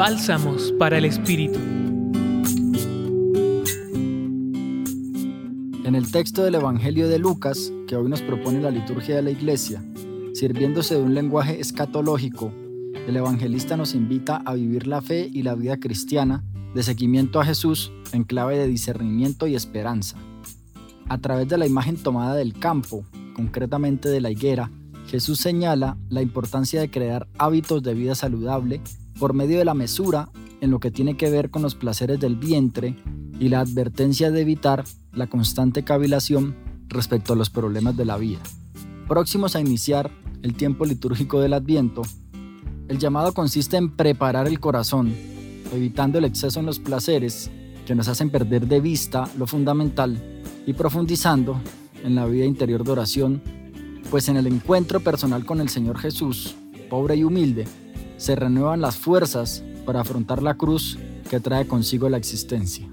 Bálsamos para el Espíritu. En el texto del Evangelio de Lucas, que hoy nos propone la liturgia de la Iglesia, sirviéndose de un lenguaje escatológico, el evangelista nos invita a vivir la fe y la vida cristiana de seguimiento a Jesús en clave de discernimiento y esperanza. A través de la imagen tomada del campo, concretamente de la higuera, Jesús señala la importancia de crear hábitos de vida saludable por medio de la mesura en lo que tiene que ver con los placeres del vientre y la advertencia de evitar la constante cavilación respecto a los problemas de la vida. Próximos a iniciar el tiempo litúrgico del Adviento, el llamado consiste en preparar el corazón, evitando el exceso en los placeres que nos hacen perder de vista lo fundamental y profundizando en la vida interior de oración, pues en el encuentro personal con el Señor Jesús, pobre y humilde, se renuevan las fuerzas para afrontar la cruz que trae consigo la existencia.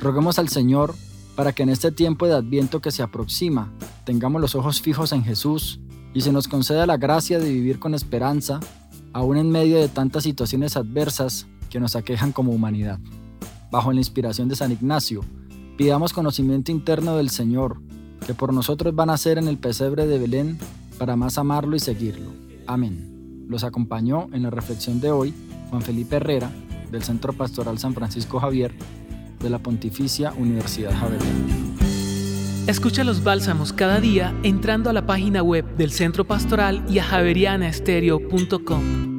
Roguemos al Señor para que en este tiempo de adviento que se aproxima tengamos los ojos fijos en Jesús y se nos conceda la gracia de vivir con esperanza, aún en medio de tantas situaciones adversas que nos aquejan como humanidad. Bajo la inspiración de San Ignacio, pidamos conocimiento interno del Señor, que por nosotros van a ser en el pesebre de Belén para más amarlo y seguirlo. Amén. Los acompañó en la reflexión de hoy Juan Felipe Herrera, del Centro Pastoral San Francisco Javier, de la Pontificia Universidad Javeriana. Escucha los bálsamos cada día entrando a la página web del Centro Pastoral y a javerianaestereo.com.